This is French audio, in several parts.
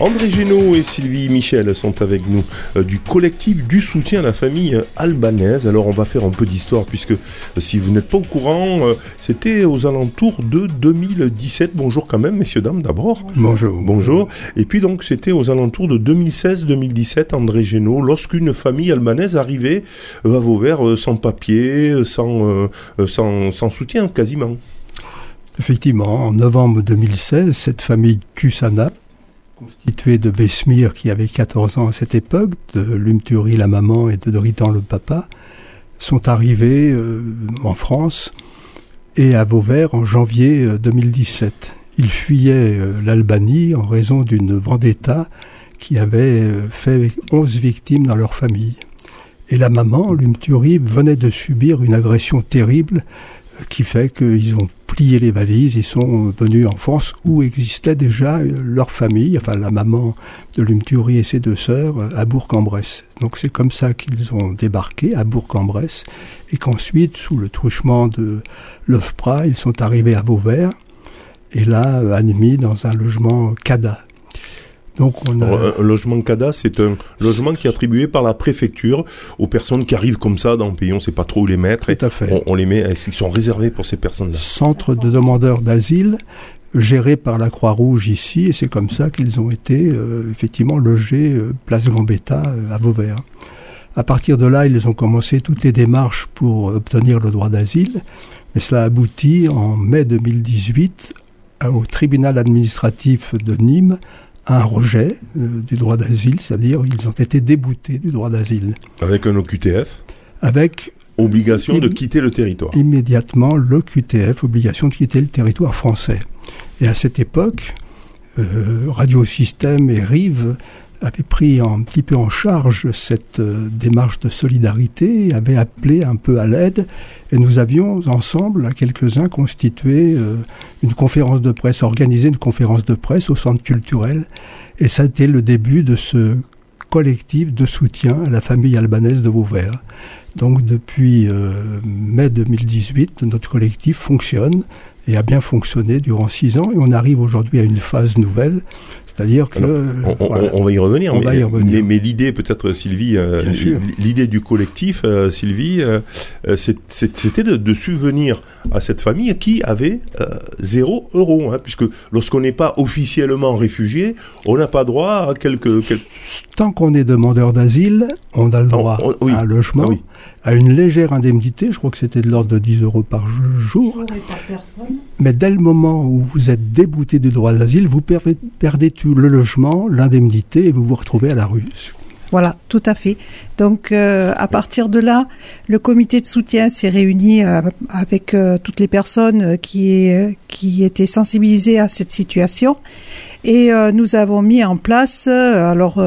André Génaud et Sylvie Michel sont avec nous euh, du collectif du soutien à la famille euh, albanaise. Alors on va faire un peu d'histoire puisque euh, si vous n'êtes pas au courant, euh, c'était aux alentours de 2017. Bonjour quand même, messieurs, dames, d'abord. Bonjour. Bonjour. Et puis donc c'était aux alentours de 2016-2017, André Génaud, lorsqu'une famille albanaise arrivait à Vauvert sans papier, sans, sans, sans soutien quasiment. Effectivement, en novembre 2016, cette famille Kusana, constituée de Besmir qui avait 14 ans à cette époque, de Lumturi la maman et de Doritan le papa, sont arrivés euh, en France et à Vauvert en janvier euh, 2017. Ils fuyaient euh, l'Albanie en raison d'une vendetta qui avait euh, fait 11 victimes dans leur famille. Et la maman, Lumturi, venait de subir une agression terrible euh, qui fait qu'ils ont plié les valises, ils sont venus en France où existait déjà euh, leur famille, enfin la maman de Lumturi et ses deux sœurs, euh, à Bourg-en-Bresse. Donc c'est comme ça qu'ils ont débarqué à Bourg-en-Bresse et qu'ensuite, sous le truchement de l'OFPRA, ils sont arrivés à Vauvert et là, euh, admis dans un logement CADA. Donc on a... Alors, un, logement CADA, c'est un logement qui est attribué par la préfecture aux personnes qui arrivent comme ça dans le pays, on ne sait pas trop où les mettre. et Tout à fait. On, on les met, ils sont réservés pour ces personnes-là? centre de demandeurs d'asile géré par la Croix-Rouge ici, et c'est comme ça qu'ils ont été euh, effectivement logés euh, place Gambetta euh, à Vauvert. À partir de là, ils ont commencé toutes les démarches pour obtenir le droit d'asile, mais cela aboutit en mai 2018 à- au tribunal administratif de Nîmes à un rejet euh, du droit d'asile, c'est-à-dire ils ont été déboutés du droit d'asile, Avec un OQTF, avec obligation de quitter le territoire. immédiatement le QTF, obligation de quitter le territoire français. Et à cette époque, euh, Radiosystème et Rive avaient pris un petit peu en charge cette euh, démarche de solidarité, avaient appelé un peu à l'aide, et nous avions ensemble, à quelques-uns, constitué euh, une conférence de presse, organisé une conférence de presse au centre culturel, et ça a été le début de ce collectif de soutien à la famille albanaise de Vauvert. Donc depuis euh, mai 2018, notre collectif fonctionne et a bien fonctionné durant six ans et on arrive aujourd'hui à une phase nouvelle, c'est-à-dire que... On, on- voilà. on va y revenir. On mais, va y revenir. mais- mais l'idée, peut-être, Sylvie, euh, l'idée du collectif, euh, Sylvie, euh, c'était de, de subvenir à cette famille qui avait zéro euro, hein, puisque lorsqu'on n'est pas officiellement réfugié, on n'a pas droit à quelques, quelques- Tant qu'on est demandeur d'asile, on a le droit on- oui. à un logement, Ah oui. À une légère indemnité, je crois que c'était de l'ordre de 10 euros par jour, mais dès le moment où vous êtes débouté du droit d'asile, vous perdez, perdez tout le logement, l'indemnité et vous vous retrouvez à la rue. Voilà, tout à fait. Donc, euh, à partir de là, le comité de soutien s'est réuni euh, avec euh, toutes les personnes qui, qui étaient sensibilisées à cette situation. Et nous avons mis en place, alors,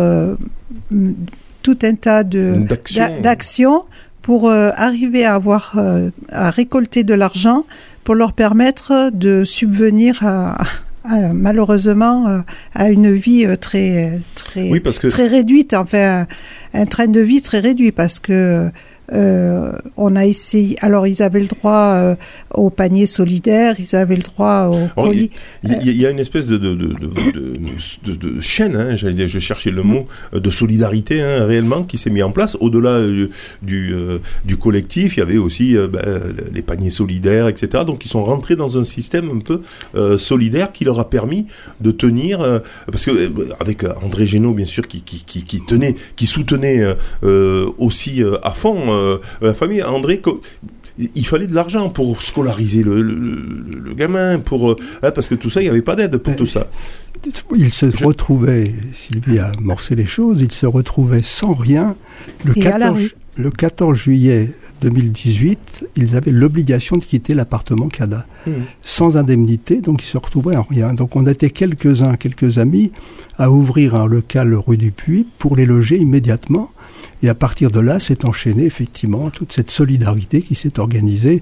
tout un tas de d'actions. d'a- d'actions pour euh, arriver à avoir, euh, à récolter de l'argent pour leur permettre de subvenir à, à, malheureusement, euh, à une vie euh, très, très, Oui, parce que très réduite, enfin un train de vie très réduit parce que euh, on a essayé. Alors ils avaient le droit euh, au panier solidaire, ils avaient le droit au Alors, colis. Il y, a- il y a une espèce de, chaîne, hein, j'allais je cherchais le mot, euh, de solidarité hein, réellement qui s'est mis en place. Au-delà euh, du, du collectif, il y avait aussi ben, les paniers solidaires, etc. Donc ils sont rentrés dans un système un peu solidaire qui leur a permis de tenir, parce que avec André Génaud, bien sûr, qui, qui, qui, qui tenait, qui soutenait aussi à fond la famille. André, il fallait de l'argent pour scolariser le, le, le- le gamin, pour, euh, hein, parce que tout ça, il n'y avait pas d'aide pour Mais- tout ça. Il se Je- retrouvait, Sylvie a amorcé les choses, il se retrouvait sans rien. Le Et à la 14, rue. le 14 juillet 2018, ils avaient l'obligation de quitter l'appartement CADA, Mhm. sans indemnité, donc ils se retrouvaient en rien. Donc on était quelques-uns, quelques amis, à ouvrir un local rue du Puy pour les loger immédiatement. Et à partir de là, s'est enchaînée effectivement toute cette solidarité qui s'est organisée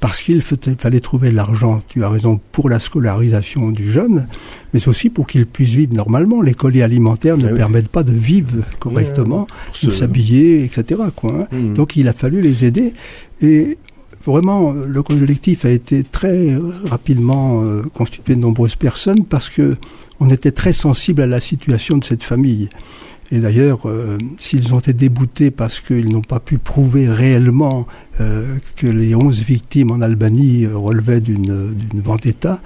parce qu'il fallait trouver l'argent, tu as raison, pour la scolarisation du jeune, mais aussi pour qu'il puisse vivre normalement. Les colis alimentaires ne Ah oui. permettent pas de vivre correctement, de s'habiller, etc. Quoi, hein. Mhm. Donc il a fallu les aider. Et vraiment, le collectif a été très euh, rapidement euh, constitué de nombreuses personnes parce que on était très sensible à la situation de cette famille. Et d'ailleurs, euh, s'ils ont été déboutés parce qu'ils n'ont pas pu prouver réellement euh, que les 11 victimes en Albanie euh, relevaient d'une vendetta,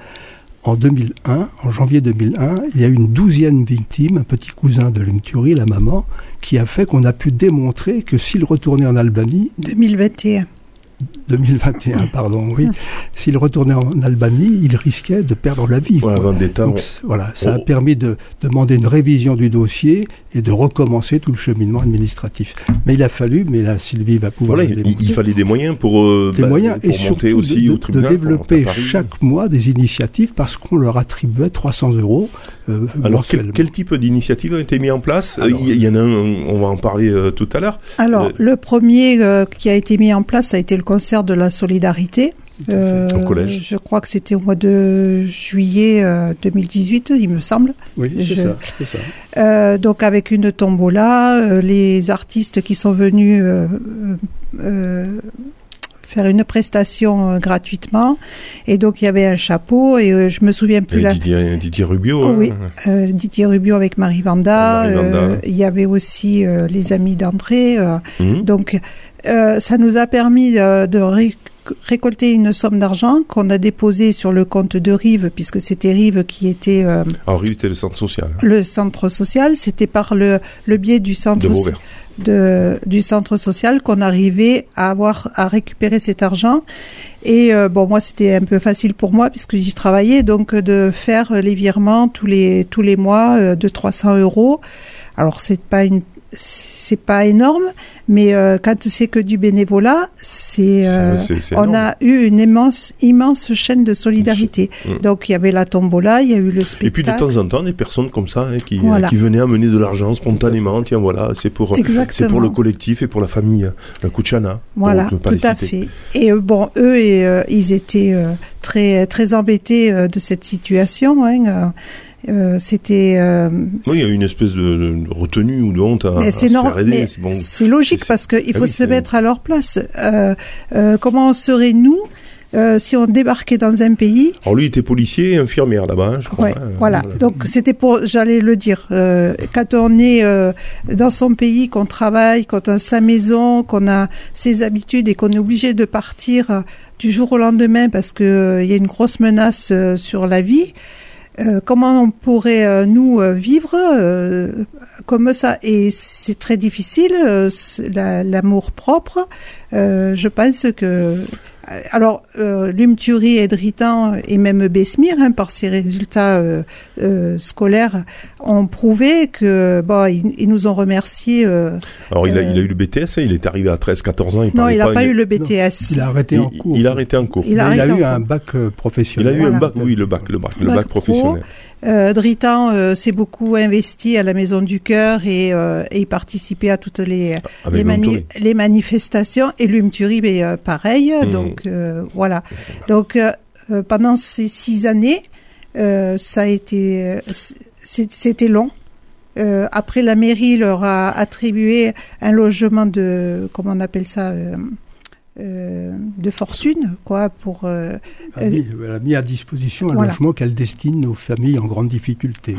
en 2001, en janvier 2001, il y a eu une douzième victime, un petit cousin de Lumturi, la maman, qui a fait qu'on a pu démontrer que s'il retournait en Albanie, 2021. 2021, pardon, oui. S'il retournait en Albanie, il risquait de perdre la vie. Voilà, vendetta, Donc, on- voilà, ça a on- permis de demander une révision du dossier et de recommencer tout le cheminement administratif. Mais il a fallu, mais là, Sylvie va pouvoir Voilà, il, fallait des moyens pour, euh, des bah, moyens pour et surtout aussi de, au développer chaque mois des initiatives parce qu'on leur attribuait 300 euros euh, Alors, quel, type d'initiative a été mis en place? Alors, Il y, en a un, on va en parler euh, tout à l'heure. Alors, Euh, le premier qui a été mis en place, ça a été le concert de la solidarité. Au collège. Je crois que c'était au mois de juillet euh, 2018, il me semble. Oui, c'est je- ça, ça. Donc avec une tombola, les artistes qui sont venus faire une prestation euh, gratuitement. Et donc il y avait un chapeau et euh, je me souviens plus Et la, Didier, Didier Rubio. Oh, hein. oui. euh, Didier Rubio avec Marie Vanda. Euh, il y avait aussi euh, les amis d'André. euh, Mhm. donc, euh, ça nous a permis euh, de ré- récolter une somme d'argent qu'on a déposée sur le compte de Rive, puisque c'était Rive qui était euh, Alors, Rive, c'était le centre social le centre social. C'était par le, le biais du centre, de- du centre social qu'on arrivait à avoir à récupérer cet argent. Et euh, bon, moi, c'était un peu facile pour moi puisque j'y travaillais, donc de faire les virements tous les tous les mois euh, de 300 euros. Alors c'est pas une c'est pas énorme, mais euh, quand c'est que du bénévolat, c'est euh, on a eu une immense immense chaîne de solidarité. Mm. Donc il y avait la tombola, il y a eu le spectacle. Et puis de temps en temps, des personnes comme ça hein, qui, Voilà. qui venaient amener de l'argent spontanément. Tiens, voilà, c'est pour, c'est pour le collectif et pour la famille, la Kuchana. Voilà, pour tout à fait. Et euh, bon, eux, et, euh, ils étaient très très embêtés de cette situation. Hein, euh, C'était. euh, Oui, il y a eu une espèce de, de retenue ou de honte à, à c'est se normal, faire aider. mais c'est bon. logique parce qu'il Ah faut oui, se mettre à leur place. Euh, euh, comment on serait nous euh, si on débarquait dans un pays? Alors lui, il était policier et infirmière là-bas, hein, je crois. Ouais, hein, voilà. Donc c'était pour, j'allais le dire, euh, quand on est euh, dans son pays, qu'on travaille, qu'on a sa maison, qu'on a ses habitudes et qu'on est obligé de partir du jour au lendemain parce que euh, il y a une grosse menace sur la vie. Euh, comment on pourrait euh, nous euh, vivre euh, comme ça? Et c'est très difficile. euh, c'est la- L'amour propre, je pense que alors, euh, Lumturi, Edritan et même Besmir, hein, par ses résultats euh, euh, scolaires, ont prouvé que bon, ils, ils nous ont remerciés. euh, Alors il a, Euh, il a eu le BTS, hein, il est arrivé à 13-14 ans. Il non, il n'a pas, il- eu le BTS. Il a arrêté il, en cours. il a arrêté en cours. Il Il a a, Mais il a eu un bac professionnel. eu Voilà. un bac, oui, le bac, le bac, le Bac bac pro. professionnel. Euh, Dritan euh, s'est beaucoup investi à la Maison du Cœur et, euh, et il participait à toutes les, les, mani- Lumturi. les manifestations. Et Lumturi, ben, euh, pareil. Mhm. Donc euh, voilà. Donc euh, euh, pendant ces six années, ça a été, c'était long. Euh, après, la mairie leur a attribué un logement de, comment on appelle ça, euh, euh, de fortune, quoi, pour. a mis, elle a mis à disposition un Voilà. logement qu'elle destine aux familles en grande difficulté.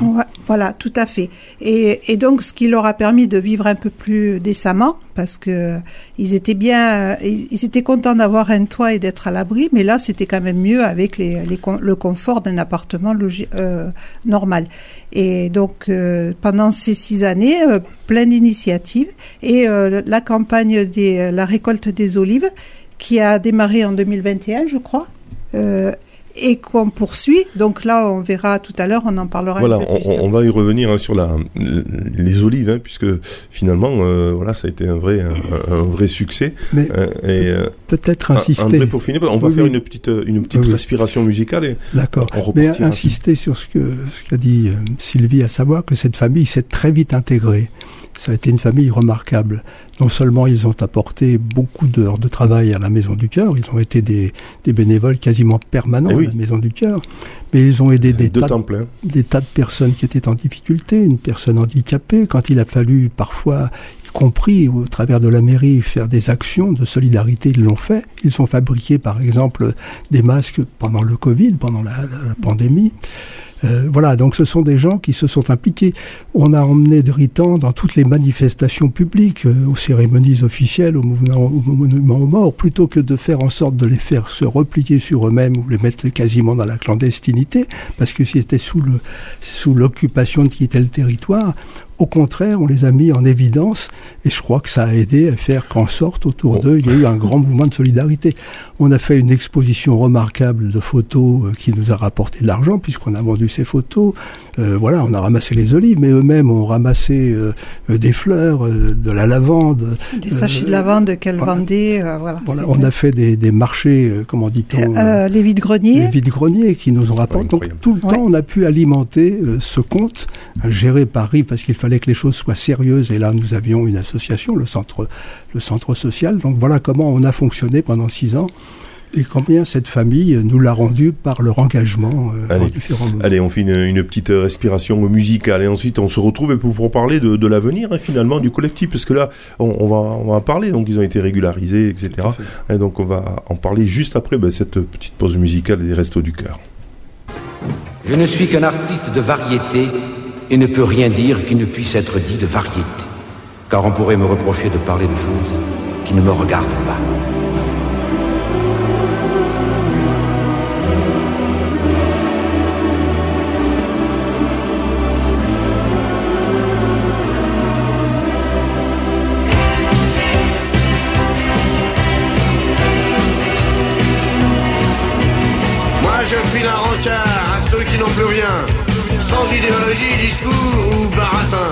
Voilà, tout à fait. Et, et donc, ce qui leur a permis de vivre un peu plus décemment, parce que ils étaient bien, euh, ils, étaient contents d'avoir un toit et d'être à l'abri, mais là, c'était quand même mieux avec le confort d'un appartement euh, normal. Et donc, euh, pendant ces six années, euh, plein d'initiatives et euh, la campagne des, la récolte des olives qui a démarré en 2021, je crois. Euh, et qu'on poursuit. Donc là, on verra tout à l'heure, on en parlera Voilà, un peu on, plus. on va y revenir hein, sur la, les olives, hein, puisque finalement, euh, voilà, ça a été un vrai, un, un vrai succès. Mais Euh, et euh, peut-être insister. André, pour finir, on va Oui, faire oui. une petite, euh, une petite Oui, respiration musicale. Et D'accord. on Mais insister sur ce que ce qu'a dit Sylvie, à savoir que cette famille s'est très vite intégrée. Ça a été une famille remarquable. Non seulement ils ont apporté beaucoup d'heures de travail à la Maison du Cœur, ils ont été des, des bénévoles quasiment permanents Eh oui. à la Maison du Cœur, mais ils ont aidé des tas, de- temps plein. des tas de personnes qui étaient en difficulté, une personne handicapée, quand il a fallu parfois, y compris au travers de la mairie, faire des actions de solidarité, ils l'ont fait. Ils ont fabriqué par exemple des masques pendant le Covid, pendant la, la pandémie. Euh, voilà, donc ce sont des gens qui se sont impliqués. On a emmené de Ritan dans toutes les manifestations publiques, euh, aux cérémonies officielles, au mouvement, au monument aux morts, plutôt que de faire en sorte de les faire se replier sur eux-mêmes ou les mettre quasiment dans la clandestinité, parce que c'était sous le sous l'occupation de quitter le territoire. Au contraire, on les a mis en évidence et je crois que ça a aidé à faire qu'en sorte autour Bon. d'eux, il y a eu un grand mouvement de solidarité. On a fait une exposition remarquable de photos euh, qui nous a rapporté de l'argent puisqu'on a vendu ces photos. Euh, voilà, on a ramassé les olives, mais eux-mêmes ont ramassé euh, euh, des fleurs, euh, de la lavande. Des sachets Euh, de lavande qu'elle voilà. vendait, euh, voilà. On a fait des, des marchés, euh, comment dit-on, Euh, les vides-greniers. les vides-greniers qui nous ont rapporté. Donc tout le temps, on a pu alimenter euh, ce compte géré par Rive parce qu'il fallait que les choses soient sérieuses. Et là, nous avions une association, le centre, le centre social. Donc voilà comment on a fonctionné pendant six ans et combien cette famille euh, nous l'a rendu par leur engagement euh, Allez. en différents moments. Allez, on fait une, une petite respiration musicale et ensuite on se retrouve pour, pour parler de, de l'avenir hein, finalement du collectif parce que là on, on va on va en parler donc ils ont été régularisés etc et donc on va en parler juste après ben, cette petite pause musicale des restos du cœur. Je ne suis qu'un artiste de variété et ne peux rien dire qui ne puisse être dit de variété. Car on pourrait me reprocher de parler de choses qui ne me regardent pas. Je file un rencard à ceux qui n'ont plus rien, sans idéologie, discours ou baratin.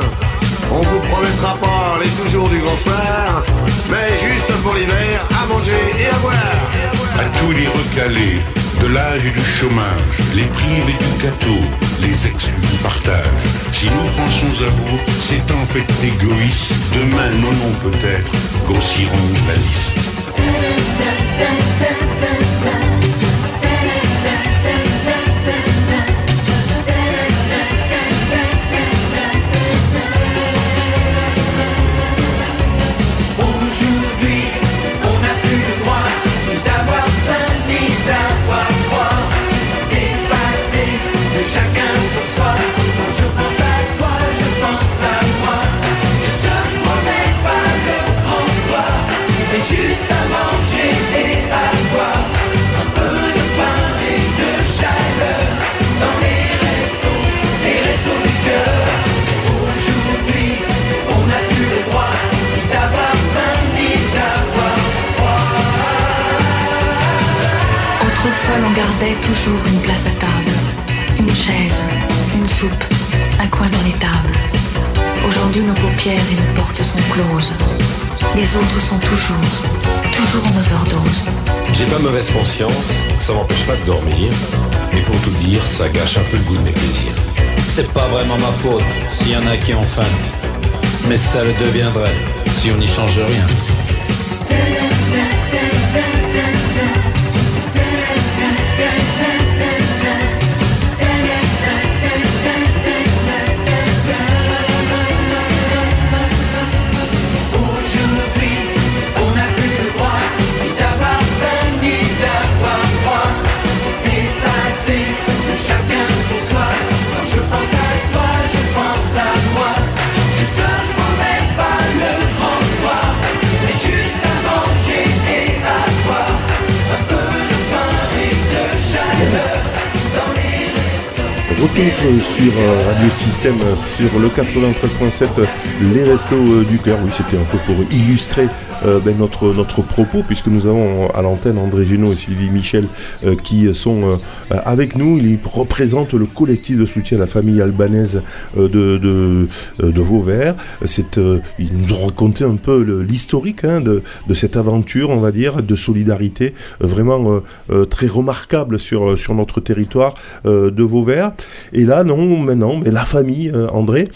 On vous promettra pas les toujours du grand soir, mais juste pour l'hiver, à manger et à boire. à tous les recalés, de l'âge et du chômage, les privés du gâteau, les exclus du partage. Si nous pensons à vous, c'est en fait égoïste. Demain, nos noms peut-être grossiront la liste. Autrefois, l'on gardait toujours une place à table, une chaise, une soupe, un coin dans les tables. Aujourd'hui, nos paupières et nos portes sont closes. Les autres sont toujours, toujours en overdose. J'ai pas mauvaise conscience, ça m'empêche pas de dormir. Et pour tout dire, ça gâche un peu le goût de mes plaisirs. C'est pas vraiment ma faute s'il y en a qui ont faim. Mais ça le deviendrait si on n'y change rien. Retour sur euh, Radio Système, euh, sur le 93.7, euh, les restos euh, du cœur. Oui, c'était un peu pour illustrer euh, ben, notre, notre propos, puisque nous avons à l'antenne André Génaud et Sylvie Michel euh, qui sont euh, avec nous. Ils représentent le collectif de soutien à la famille albanaise de, de, de Vauvert. Ils nous ont raconté un peu l'historique hein, de, de cette aventure, on va dire, de solidarité vraiment très remarquable sur, sur notre territoire de Vauvert. Et là, non, maintenant, mais la famille, André,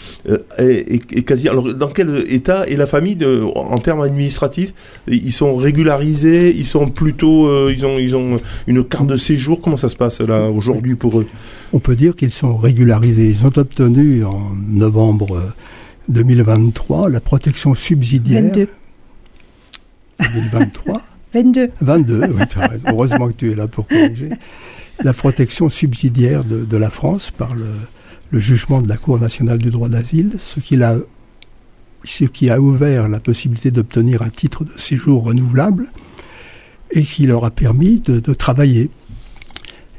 est quasi. Alors, dans quel état est la famille de, en termes administratifs? Ils sont régularisés Ils sont plutôt. euh, ils, ont, ils ont une carte de séjour Comment ça se passe là aujourd'hui pour eux? On peut dire qu'ils sont régularisés. Ils ont obtenu en novembre euh, 2023 la protection subsidiaire. 22. 2023 22. 22, oui, tu as raison. heureusement que tu es là pour corriger. La protection subsidiaire de, de la France par le, le jugement de la Cour nationale du droit d'asile, ce qui, a, ce qui a ouvert la possibilité d'obtenir un titre de séjour renouvelable et qui leur a permis de, travailler.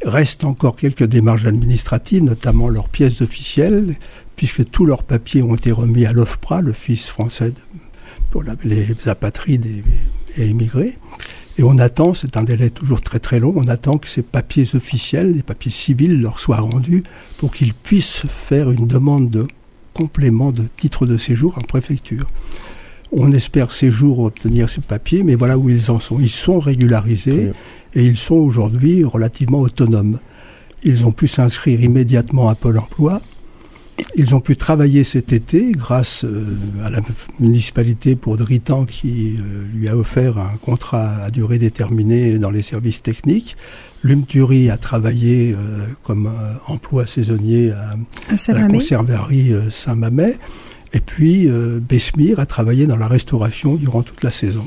Reste encore quelques démarches administratives, notamment leurs pièces officielles, puisque tous leurs papiers ont été remis à l'OFPRA, l'Office français pour les apatrides et, et immigrés. Et on attend, c'est un délai toujours très très long, on attend que ces papiers officiels, les papiers civils leur soient rendus pour qu'ils puissent faire une demande de complément de titre de séjour en préfecture. On espère ces jours obtenir ces papiers, mais voilà où ils en sont. Ils sont régularisés et ils sont aujourd'hui relativement autonomes. Ils ont pu s'inscrire immédiatement à Pôle emploi. Ils ont pu travailler cet été grâce euh, à la municipalité pour Dritan qui euh, lui a offert un contrat à durée déterminée dans les services techniques. L'Umturi a travaillé euh, comme emploi saisonnier à, À à la conserverie Saint-Mamet. Et puis Besmire a travaillé dans la restauration durant toute la saison.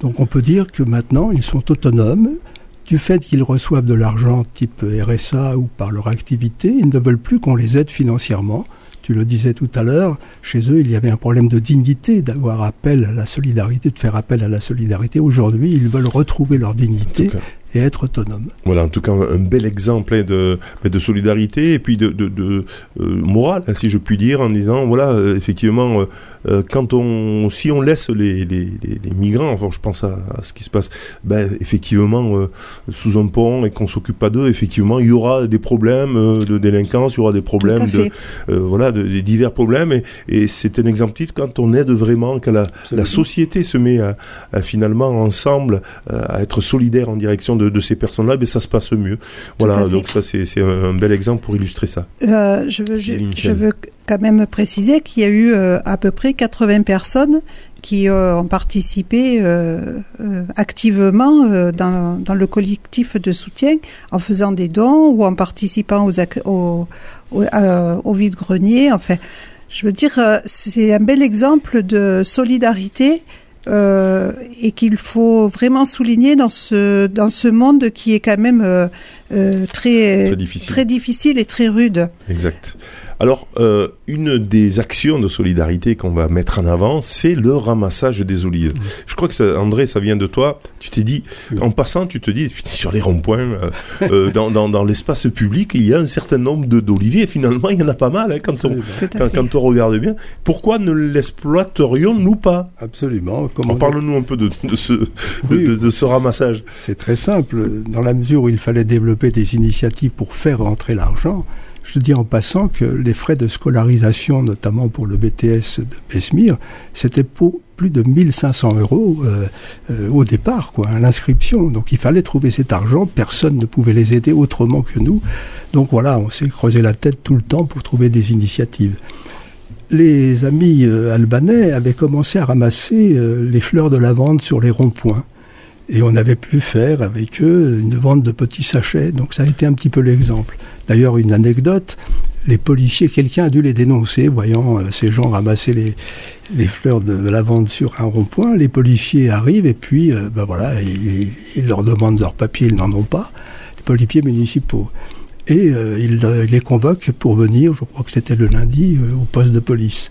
Donc on peut dire que maintenant ils sont autonomes. Du fait qu'ils reçoivent de l'argent type RSA ou par leur activité, ils ne veulent plus qu'on les aide financièrement. Tu le disais tout à l'heure, chez eux, il y avait un problème de dignité, d'avoir appel à la solidarité, de faire appel à la solidarité. Aujourd'hui, ils veulent retrouver leur dignité et être autonomes. Voilà, en tout cas, un, bel exemple hein, de, de solidarité et puis de, de, de euh, morale, hein, si je puis dire, en disant, voilà, euh, effectivement, euh, quand on, si on laisse les, les, les, les migrants, enfin, je pense à, à ce qui se passe, ben, effectivement, euh, sous un pont et qu'on s'occupe pas d'eux, effectivement, il y aura des problèmes euh, de délinquance, il y aura des problèmes de, euh, voilà, de, des divers problèmes et, et c'est un exemple type quand on aide vraiment, quand la, la société se met à, à finalement ensemble à être solidaire en direction de, de ces personnes-là, ben ça se passe mieux. Voilà, donc ça c'est un, bel exemple pour illustrer ça. Euh, je, veux, je, Sylvie Michel. je veux quand même préciser qu'il y a eu euh, à peu près 80 personnes qui euh, ont participé activement dans, dans le collectif de soutien en faisant des dons ou en participant aux, euh, au vide-grenier. Enfin, je veux dire, c'est un bel exemple de solidarité euh, et qu'il faut vraiment souligner dans ce dans ce monde qui est quand même euh, euh, très Très difficile. très difficile et très rude. Exact. Alors, euh, une des actions de solidarité qu'on va mettre en avant, c'est le ramassage des olives. Je crois que, ça, André, ça vient de toi. Tu t'es dit, en passant, tu te dis, putain, sur les ronds-points, euh, euh, dans, dans, dans l'espace public, il y a un certain nombre d'oliviers. Finalement, il y en a pas mal hein, quand, on, quand, quand on regarde bien. Pourquoi ne l'exploiterions-nous pas? Absolument. On- Parle-nous un peu de, de, ce, de, Oui. de- de ce ramassage. C'est très simple. Dans la mesure où il fallait développer des initiatives pour faire rentrer l'argent, je dis en passant que les frais de scolarisation, notamment pour le BTS de Besmire, c'était pour plus de 1500 euros euh, euh, au départ, quoi, à l'inscription. Donc il fallait trouver cet argent, personne ne pouvait les aider autrement que nous. Donc voilà, on s'est creusé la tête tout le temps pour trouver des initiatives. Les amis euh, albanais avaient commencé à ramasser les fleurs de lavande sur les ronds-points. Et on avait pu faire avec eux une vente de petits sachets. Donc ça a été un petit peu l'exemple. D'ailleurs, une anecdote, les policiers, quelqu'un a dû les dénoncer, voyant euh, ces gens ramasser les, les fleurs de lavande sur un rond-point. Les policiers arrivent et puis, euh, ben voilà, ils, leur demandent leurs papiers, ils n'en ont pas. Les policiers municipaux. Et euh, ils les convoquent pour venir, je crois que c'était le lundi, au poste de police.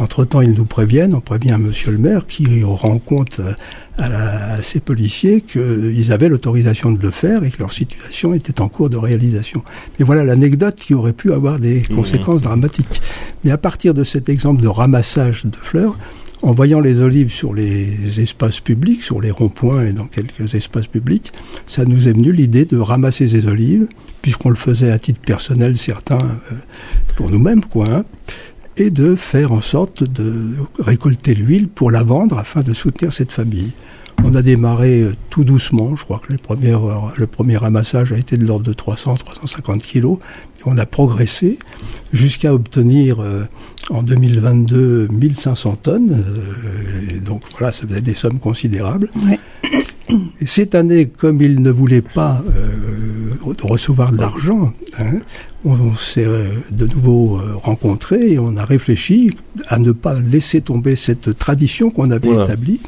Entre-temps, ils nous préviennent, on prévient Monsieur le maire qui rend compte euh, à, la- à ces policiers qu'ils avaient l'autorisation de le faire et que leur situation était en cours de réalisation. Mais voilà l'anecdote qui aurait pu avoir des conséquences dramatiques. Mais à partir de cet exemple de ramassage de fleurs, en voyant les olives sur les espaces publics, sur les ronds-points et dans quelques espaces publics, ça nous est venu l'idée de ramasser ces olives, puisqu'on le faisait à titre personnel, certains euh, pour nous-mêmes, quoi, hein, et de faire en sorte de récolter l'huile pour la vendre afin de soutenir cette famille. On a démarré euh, tout doucement, je crois que les premières, le premier ramassage a été de l'ordre de 300-350 kilos. On a progressé jusqu'à obtenir euh, en 2022 1500 tonnes. euh, et donc voilà, ça faisait des sommes considérables. Et cette année, comme il ne voulait pas euh, recevoir de l'argent, hein, on, on s'est euh, de nouveau euh, rencontrés et on a réfléchi à ne pas laisser tomber cette tradition qu'on avait Voilà. établie.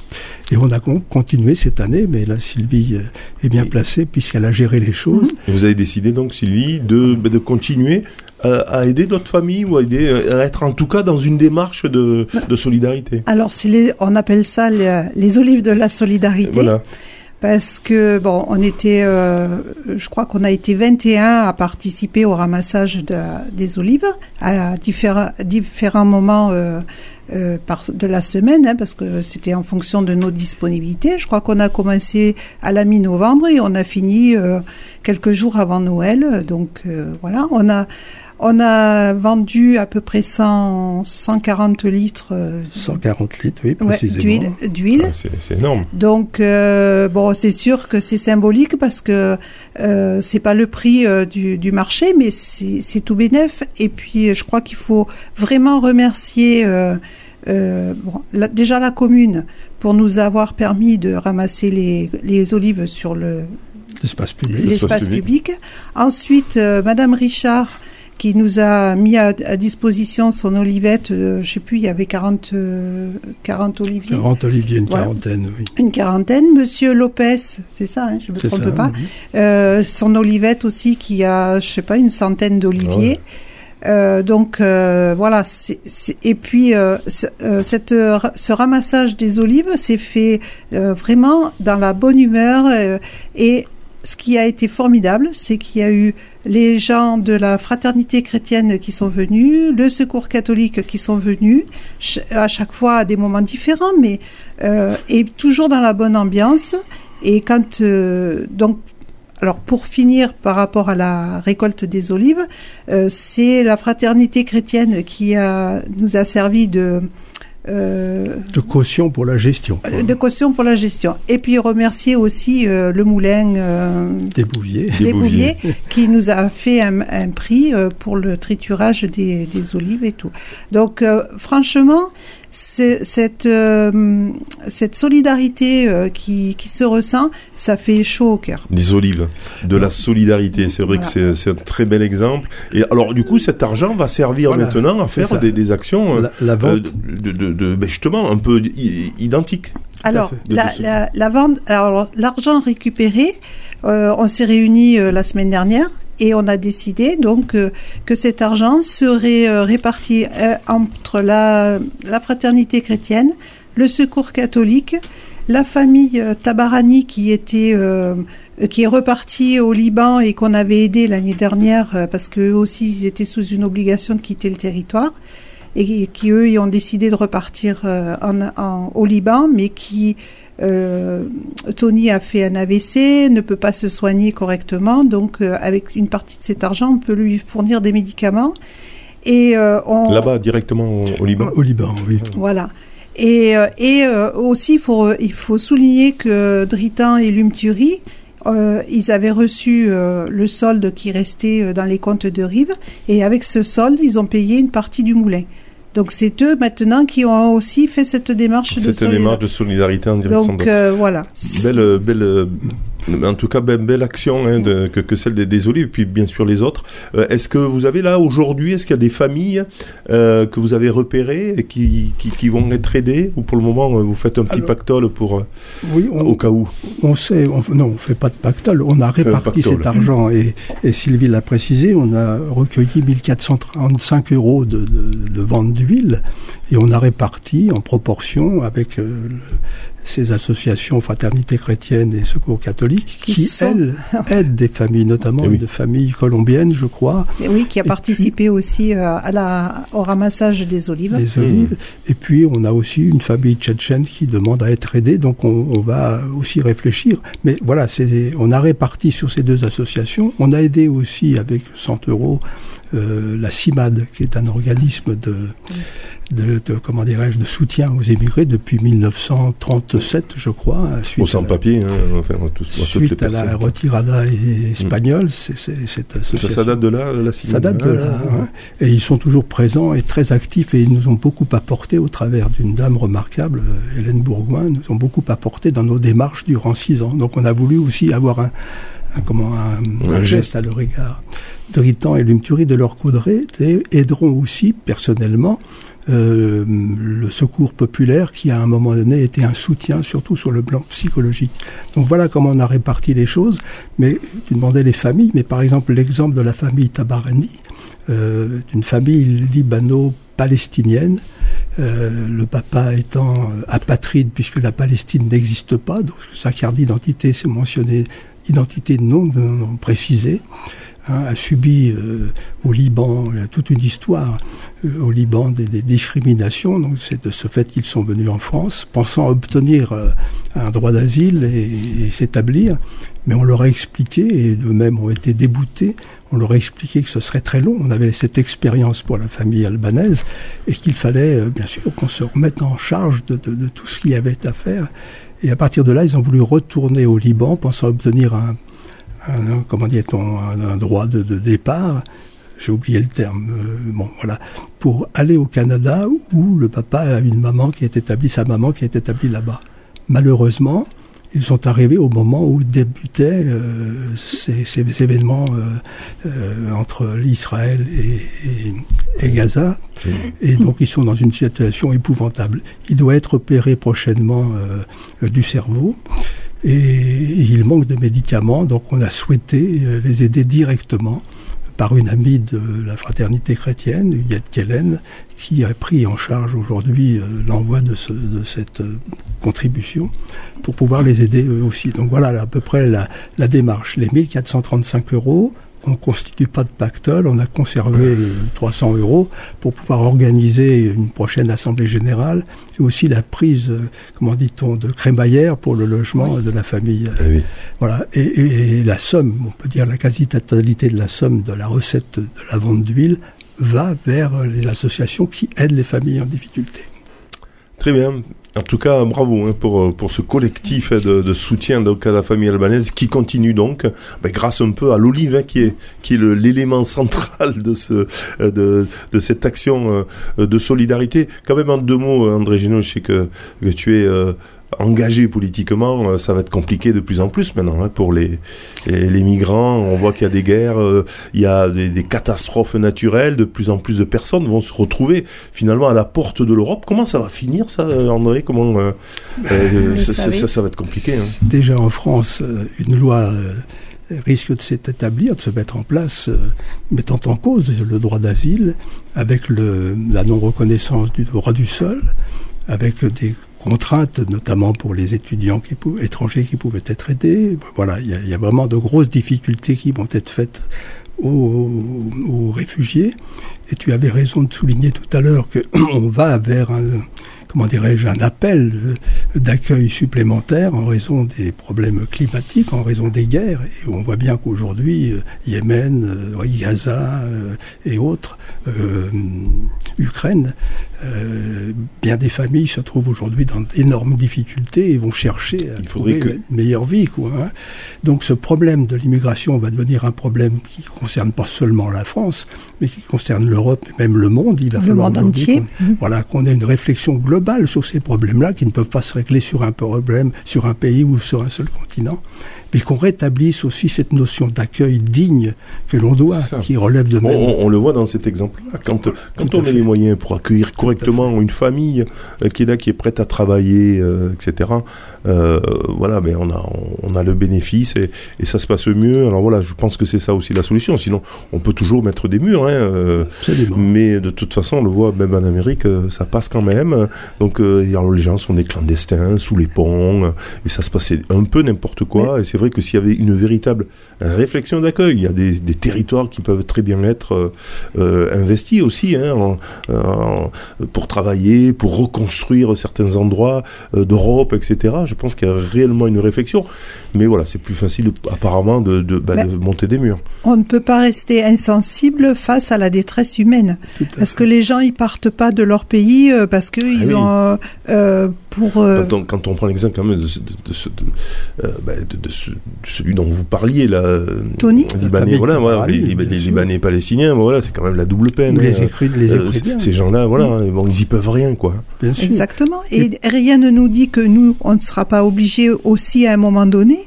Et on a con- continué cette année, mais là, Sylvie euh, est bien placée puisqu'elle a géré les choses. Et vous avez décidé donc, Sylvie, de, bah, de continuer euh, à aider d'autres familles ou à, aider, euh, à être en tout cas dans une démarche de, de solidarité? Alors, les, on appelle ça les, les olives de la solidarité. Voilà. Parce que, bon, on était, euh, je crois qu'on a été 21 à participer au ramassage de- des olives à différents, différents moments euh, euh, de la semaine, hein, parce que c'était en fonction de nos disponibilités. Je crois qu'on a commencé à la mi-novembre et on a fini euh, quelques jours avant Noël. Donc euh, voilà, on a, on a vendu à peu près 100, 140 litres euh, 140 litres, oui, ouais, précisément. d'huile. d'huile. Ah, c'est énorme. Donc euh, bon, c'est sûr que c'est symbolique parce que euh, c'est pas le prix euh, du, du marché, mais c'est tout bénef. Et puis je crois qu'il faut vraiment remercier euh, euh, bon, la- déjà la commune pour nous avoir permis de ramasser les, les olives sur le L'espace public. l'espace public. Ensuite, euh, Madame Richard qui nous a mis à, à disposition son olivette, euh, je sais plus, il y avait 40, euh, 40 oliviers. 40 oliviers, une Voilà. quarantaine, oui. Une quarantaine. Monsieur Lopez, c'est ça, hein, je ne me trompe ça, pas. oui. Euh, son olivette aussi qui a, je sais pas, une centaine d'oliviers. Euh, donc euh, voilà, et puis euh, ce- euh, cette, euh, ce ramassage des olives s'est fait euh, vraiment dans la bonne humeur euh, et ce qui a été formidable, c'est qu'il y a eu les gens de la fraternité chrétienne qui sont venus, le secours catholique qui sont venus, à chaque fois à des moments différents, mais euh, et toujours dans la bonne ambiance. Et quand euh, donc alors pour finir par rapport à la récolte des olives, euh, c'est la fraternité chrétienne qui a, nous a servi de euh, De caution pour la gestion. quoi. de caution pour la gestion. Et puis remercier aussi euh, le moulin euh, Des bouviers. des Bouviers qui nous a fait un, un prix euh, pour le triturage des, des olives et tout. Donc euh, franchement, cette, euh, cette solidarité euh, qui, qui se ressent, ça fait chaud au cœur. Des olives, de la solidarité. C'est vrai que c'est c'est un très bel exemple. Et alors, du coup, cet argent va servir Voilà, maintenant à faire des, des actions euh, La, la vente. euh, de, de- de- ben, justement un peu identiques. Alors, la, la, la vente, alors l'argent récupéré, euh, on s'est réunis euh, la semaine dernière et on a décidé donc euh, que cet argent serait euh, réparti euh, entre la, fraternité chrétienne, le secours catholique, la famille Tabarani qui était qui est repartie au Liban et qu'on avait aidé l'année dernière parce qu'eux aussi ils étaient sous une obligation de quitter le territoire et qui eux ils ont décidé de repartir en- au Liban, mais qui euh, Tony a fait un AVC, ne peut pas se soigner correctement, donc euh, avec une partie de cet argent, on peut lui fournir des médicaments. Et euh, on, Là-bas, directement au, au Liban. Au Liban, oui. voilà. Et, euh, et euh, aussi, il faut, il faut souligner que Dritan et Lumturi, euh, ils avaient reçu euh, le solde qui restait euh, dans les comptes de Rive, et avec ce solde, ils ont payé une partie du moulin. Donc c'est eux maintenant qui ont aussi fait cette démarche de Cette solidarité. démarche de solidarité en direction Donc de... euh, voilà. Belle, en tout cas, ben, belle action hein, de- que, que celle des, des Olives, puis bien sûr les autres. Euh, est-ce que vous avez là aujourd'hui, est-ce qu'il y a des familles euh, que vous avez repérées et qui, qui, qui vont être aidées Ou pour le moment, euh, vous faites un petit Alors- pactole pour, Oui, on, au cas où? on sait, on, non, on fait pas de pactole, on a réparti cet argent et, et Sylvie l'a précisé, on a recueilli 1435 euros de, de, de vente d'huile et on a réparti en proportion avec euh, ces associations Fraternité chrétienne et Secours catholique Qui qui, sont- elles, aident des familles, notamment Eh oui. une famille colombienne, je crois, Et oui, qui a Et participé aussi euh, à la, au ramassage des olives. des olives. Et puis, on a aussi une famille tchétchène qui demande à être aidée, donc on, on va aussi réfléchir. Mais voilà, on a réparti sur ces deux associations. On a aidé aussi avec 100 euros euh, la CIMAD, qui est un organisme de, de, de- comment dirais-je, de soutien aux émigrés depuis 1937, je crois. à la- sans-papiers, hein, enfin, les Suite à la retirada espagnole, c'est c'est- cette Ça, ça date de là, la Ça date de là. hein. Et ils sont toujours présents et très actifs et ils nous ont beaucoup apporté au travers d'une dame remarquable, euh, Hélène Bourgoin, nous ont beaucoup apporté dans nos démarches durant six ans. Donc on a voulu aussi avoir un, un- comment, un, Un un geste. geste à leur égard. Dritan et Lumturi de leur côté aideront aussi personnellement euh, le secours populaire qui à un moment donné était un soutien surtout sur le plan psychologique. Donc voilà comment on a réparti les choses. Mais tu demandais les familles, mais par exemple l'exemple de la famille Tabarani, euh, d'une famille libano-palestinienne, euh, le papa étant apatride puisque la Palestine n'existe pas, donc sa carte d'identité c'est mentionné identité non, non précisée, hein, a subi euh, au Liban toute une histoire euh, au Liban des, discriminations. Donc c'est de ce fait qu'ils sont venus en France, pensant obtenir euh, un droit d'asile et, s'établir. Mais on leur a expliqué, et eux-mêmes ont été déboutés, on leur a expliqué que ce serait très long. On avait cette expérience pour la famille albanaise et qu'il fallait bien sûr qu'on se remette en charge de, de- de tout ce qu'il y avait à faire. Et à partir de là, ils ont voulu retourner au Liban, pensant obtenir un, un- un- comment dit-on, un, un droit de, de départ. J'ai oublié le terme. euh, bon, voilà. Pour aller au Canada où le papa a une maman qui est établie, sa maman qui est établie là-bas. Malheureusement, ils sont arrivés au moment où débutaient euh, ces, ces événements euh, euh, entre l'Israël et, et- et Gaza. Et donc ils sont dans une situation épouvantable. Il doit être opéré prochainement euh, du cerveau. Et, il manque de médicaments, donc on a souhaité euh, les aider directement par une amie de la fraternité chrétienne, Huguette Kellen, qui a pris en charge aujourd'hui euh, l'envoi de, ce- de cette euh, contribution pour pouvoir les aider eux aussi. Donc voilà à peu près la, la démarche. Les 1435 euros, on ne constitue pas de pactole, on a conservé euh, 300 euros pour pouvoir organiser une prochaine assemblée générale et aussi la prise, euh, comment dit-on, de crémaillère pour le logement de la famille. Eh oui. Voilà. Et, et- et la somme, on peut dire la quasi-totalité de la somme de la recette de la vente d'huile va vers les associations qui aident les familles en difficulté. Très bien. En tout cas, bravo hein, pour, euh, pour ce collectif de, de soutien donc, à la famille albanaise qui continue donc, ben, grâce un peu à l'olive hein, qui est, qui est l'élément central de, ce, euh, de, de cette action euh, de solidarité. Quand même en deux mots, André Génaud, je sais que, que tu es euh, engagé politiquement, euh, ça va être compliqué de plus en plus maintenant hein, pour les, les, les migrants. On voit qu'il y a des guerres, euh, il y a des, des catastrophes naturelles, de plus en plus de personnes vont se retrouver finalement à la porte de l'Europe. Comment ça va finir ça, euh, André? Comment euh, euh, le ça, va être compliqué. hein. Déjà en France, une loi risque de s'établir, de se mettre en place, euh, mettant en cause le droit d'asile, avec le, la non-reconnaissance du droit du sol, avec des contraintes, notamment pour les étudiants qui étrangers qui pouvaient être aidés. Voilà, il y, a- vraiment de grosses difficultés qui vont être faites aux, réfugiés. Et tu avais raison de souligner tout à l'heure qu'on va vers un, comment dirais-je, un appel d'accueil supplémentaire en raison des problèmes climatiques, en raison des guerres. Et on voit bien qu'aujourd'hui, euh, Yémen, euh, Gaza euh, et autres, Ukraine, euh, bien des familles se trouvent aujourd'hui dans d'énormes difficultés et vont chercher à Il trouver que- une meilleure vie. Quoi, hein. Donc ce problème de l'immigration va devenir un problème qui ne concerne pas seulement la France, mais qui concerne l'Europe et même le monde. Il va Le falloir monde aujourd'hui entier. qu'on- voilà, qu'on ait une réflexion globale sur ces problèmes-là qui ne peuvent pas se régler sur un problème, sur un pays ou sur un seul continent. Mais qu'on rétablisse aussi cette notion d'accueil digne que l'on doit, qui relève de même. on- on le voit dans cet exemple-là. Quand, quand tout à on met fait. les moyens pour accueillir correctement une famille euh, qui est là, qui est prête à travailler, euh, etc., euh, voilà, ben on, a, on, on a le bénéfice et, et ça se passe mieux. Alors voilà, je pense que c'est ça aussi la solution. Sinon, on peut toujours mettre des murs. Hein, euh, Absolument. mais de toute façon, on le voit même en Amérique, euh, ça passe quand même. Donc euh, alors, les gens sont des clandestins sous les ponts et ça se passait un peu n'importe quoi. Et c'est vrai que s'il y avait une véritable réflexion d'accueil, il y a des, des territoires qui peuvent très bien être euh, euh, investis aussi hein, en- en- pour travailler, pour reconstruire certains endroits euh, d'Europe, etc. Je pense qu'il y a réellement une réflexion. Mais voilà, c'est plus facile apparemment de, de, bah, de monter des murs. On ne peut pas rester insensible face à la détresse humaine. Parce fait. que les gens, ils partent pas de leur pays parce que ils oui. ont euh, euh, pour euh, Quand on, quand on prend l'exemple quand même de, ce- de, de ce- de, euh, bah, de- de ce- de celui dont vous parliez là, euh, Tony La Libanais, voilà, les, les-. Libanais palestiniens, voilà, c'est quand même la double peine. Ou les hein. écrits, les Euh, ces gens-là, voilà, bon, ils y peuvent rien, quoi. bien sûr. Exactement. Et rien ne nous dit que nous, on ne sera pas obligés aussi à un moment donné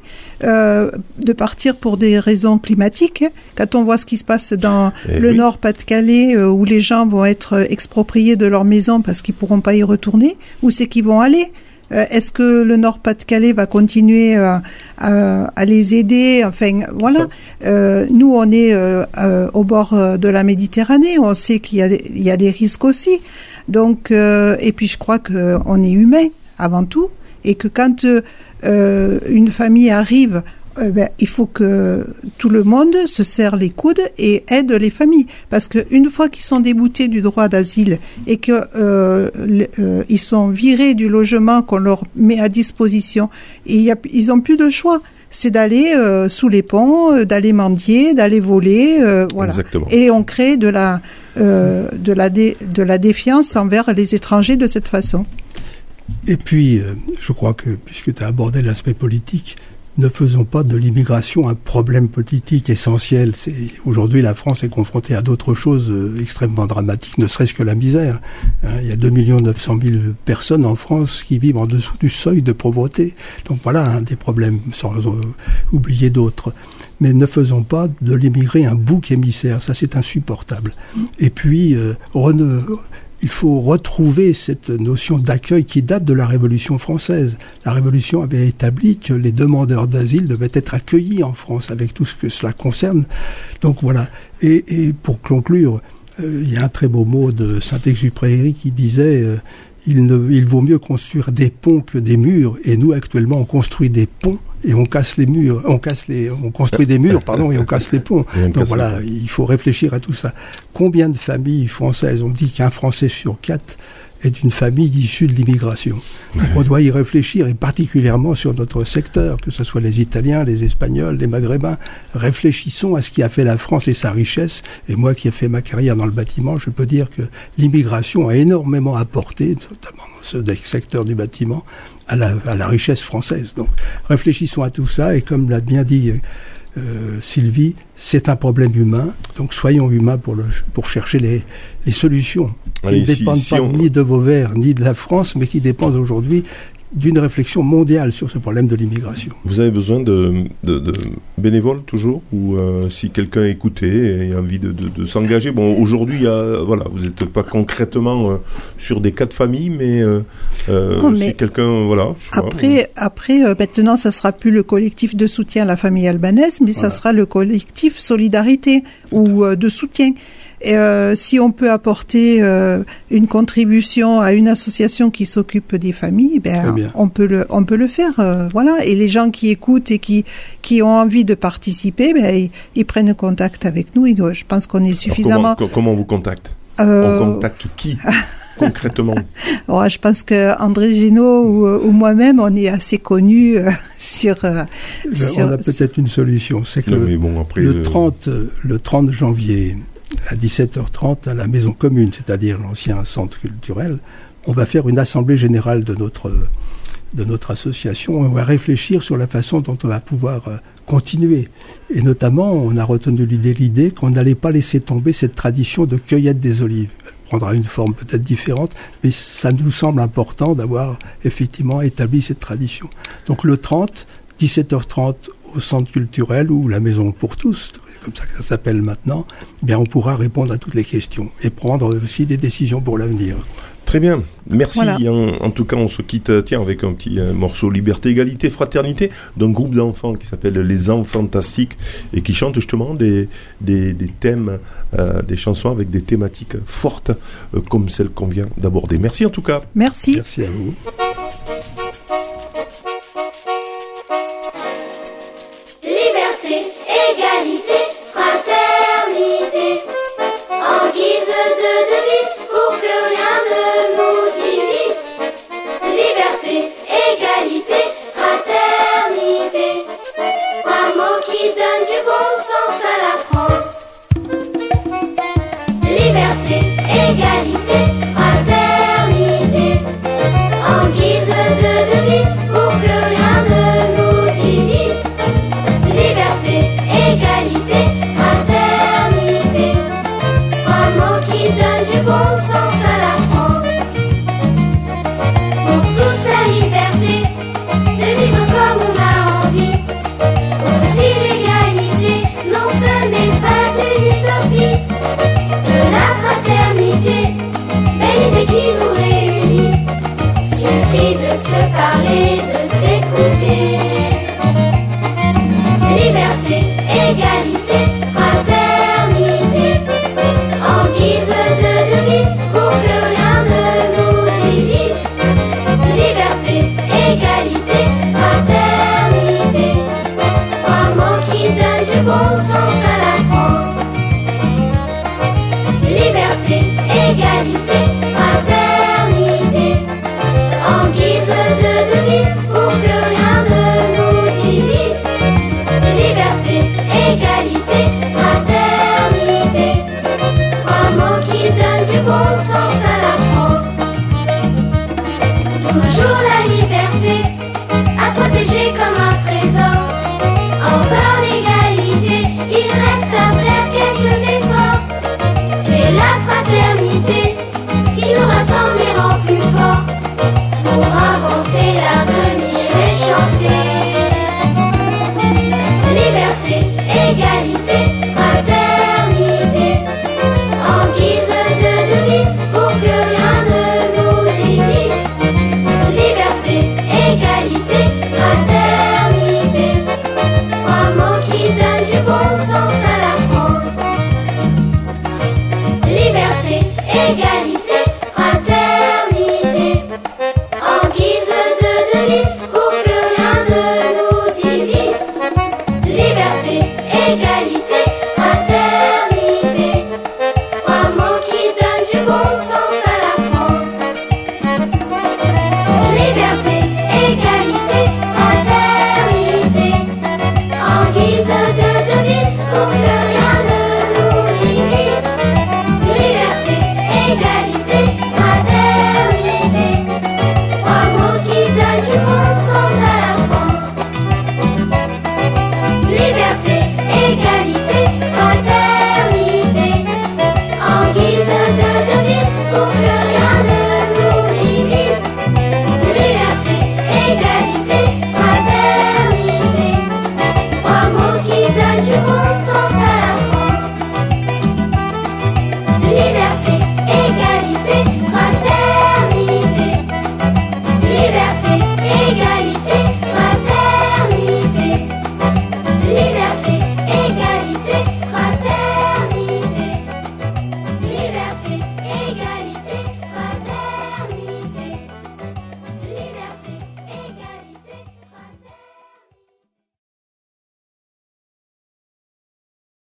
euh, de partir pour des raisons climatiques. Quand on voit ce qui se passe dans Eh le oui. Nord Pas-de-Calais, euh, où les gens vont être expropriés de leur maison parce qu'ils pourront pas y retourner, où c'est qu'ils vont aller? Euh, Est-ce que le Nord Pas-de-Calais va continuer euh, à, à les aider? Enfin, voilà. Euh, nous, on est euh, euh, au bord euh, de la Méditerranée. On sait qu'il y, a des- il y a des risques aussi. Donc, euh, et puis je crois que on est humain avant tout, et que quand euh, une famille arrive, euh, ben, il faut que tout le monde se serre les coudes et aide les familles, parce que une fois qu'ils sont déboutés du droit d'asile et que euh, euh, ils sont virés du logement qu'on leur met à disposition, et il y a- ils ont plus de choix. C'est d'aller euh, sous les ponts, euh, d'aller mendier, d'aller voler, euh, voilà. Exactement. Et on crée de la, euh, de, la dé- de la défiance envers les étrangers de cette façon. Et puis, euh, je crois que, puisque tu as abordé l'aspect politique, ne faisons pas de l'immigration un problème politique essentiel. Aujourd'hui, la France est confrontée à d'autres choses euh, extrêmement dramatiques, ne serait-ce que la misère. Hein, il y a 2 900 000 personnes en France qui vivent en dessous du seuil de pauvreté. Donc voilà un des problèmes, sans euh, oublier d'autres. Mais ne faisons pas de l'immigré un bouc émissaire, ça c'est insupportable. Et puis, euh, il faut retrouver cette notion d'accueil qui date de la Révolution française. La Révolution avait établi que les demandeurs d'asile devaient être accueillis en France avec tout ce que cela concerne. Donc voilà. Et, pour conclure, euh, il y a un très beau mot de Saint-Exupéry qui disait euh, il, ne, il vaut mieux construire des ponts que des murs. Et nous, actuellement, on construit des ponts et on casse les murs. On casse les, on construit des murs, pardon, et on casse les ponts. On Donc voilà, il faut réfléchir à tout ça. Combien de familles françaises ont dit qu'un Français sur quatre est d'une famille issue de l'immigration on doit y réfléchir, et particulièrement sur notre secteur, que ce soit les Italiens, les Espagnols, les Maghrébins. Réfléchissons à ce qui a fait la France et sa richesse. Et moi qui ai fait ma carrière dans le bâtiment, je peux dire que l'immigration a énormément apporté, notamment dans ce secteur du bâtiment, à la, à la richesse française. Donc réfléchissons à tout ça, et comme l'a bien dit euh, Sylvie, c'est un problème humain, donc soyons humains pour, le, pour chercher les, les solutions qui Allez, ne si- dépendent si pas on- ni de Vauvert ni de la France, mais qui dépendent aujourd'hui d'une réflexion mondiale sur ce problème de l'immigration. Vous avez besoin de, de, de bénévoles toujours Ou euh, si quelqu'un a écouté et a envie de, de- de s'engager? Bon, aujourd'hui, il y a- voilà, vous n'êtes pas concrètement euh, sur des cas de famille, mais, euh, Non, mais si quelqu'un, voilà. pas, Après, après euh, maintenant, ça sera plus le collectif de soutien à la famille albanaise, mais ça sera le collectif solidarité ou euh, de soutien. Et, euh, si on peut apporter euh, une contribution à une association qui s'occupe des familles, ben, bien. on peut le, on peut le faire, euh, voilà. Et les gens qui écoutent et qui qui ont envie de participer, ben, ils, ils prennent contact avec nous. Et, je pense qu'on est suffisamment. comment, co- comment on vous contacte? Euh, On contacte qui concrètement? Ouais, je pense que André Génaud ou, ou moi-même, on est assez connus euh, sur. euh, Ben, sur- on a peut-être une solution, c'est que Non, le, bon, après, le euh, 30, euh, le 30 janvier à 17h30 à la maison commune, c'est-à-dire l'ancien centre culturel, on va faire une assemblée générale de notre, de notre association. On va réfléchir sur la façon dont on va pouvoir euh, continuer. Et notamment, on a retenu l'idée, l'idée qu'on n'allait pas laisser tomber cette tradition de cueillette des olives. Elle prendra une forme peut-être différente, mais ça nous semble important d'avoir effectivement établi cette tradition. Donc le 30, 17h30 au centre culturel ou la maison pour tous, comme ça que ça s'appelle maintenant, eh bien on pourra répondre à toutes les questions et prendre aussi des décisions pour l'avenir. Très bien, merci. Voilà. En, en tout cas, on se quitte euh, tiens, avec un petit euh, morceau Liberté, Égalité, Fraternité d'un groupe d'enfants qui s'appelle Les Enfants Fantastiques et qui chantent justement des, des, des thèmes, euh, des chansons avec des thématiques fortes euh, comme celles qu'on vient d'aborder. Merci en tout cas. Merci. Merci à vous. Égalité, fraternité, en guise de devise pour que rien ne nous divise. Liberté, égalité, fraternité, un mot qui donne du bon sens à la France. Liberté, égalité.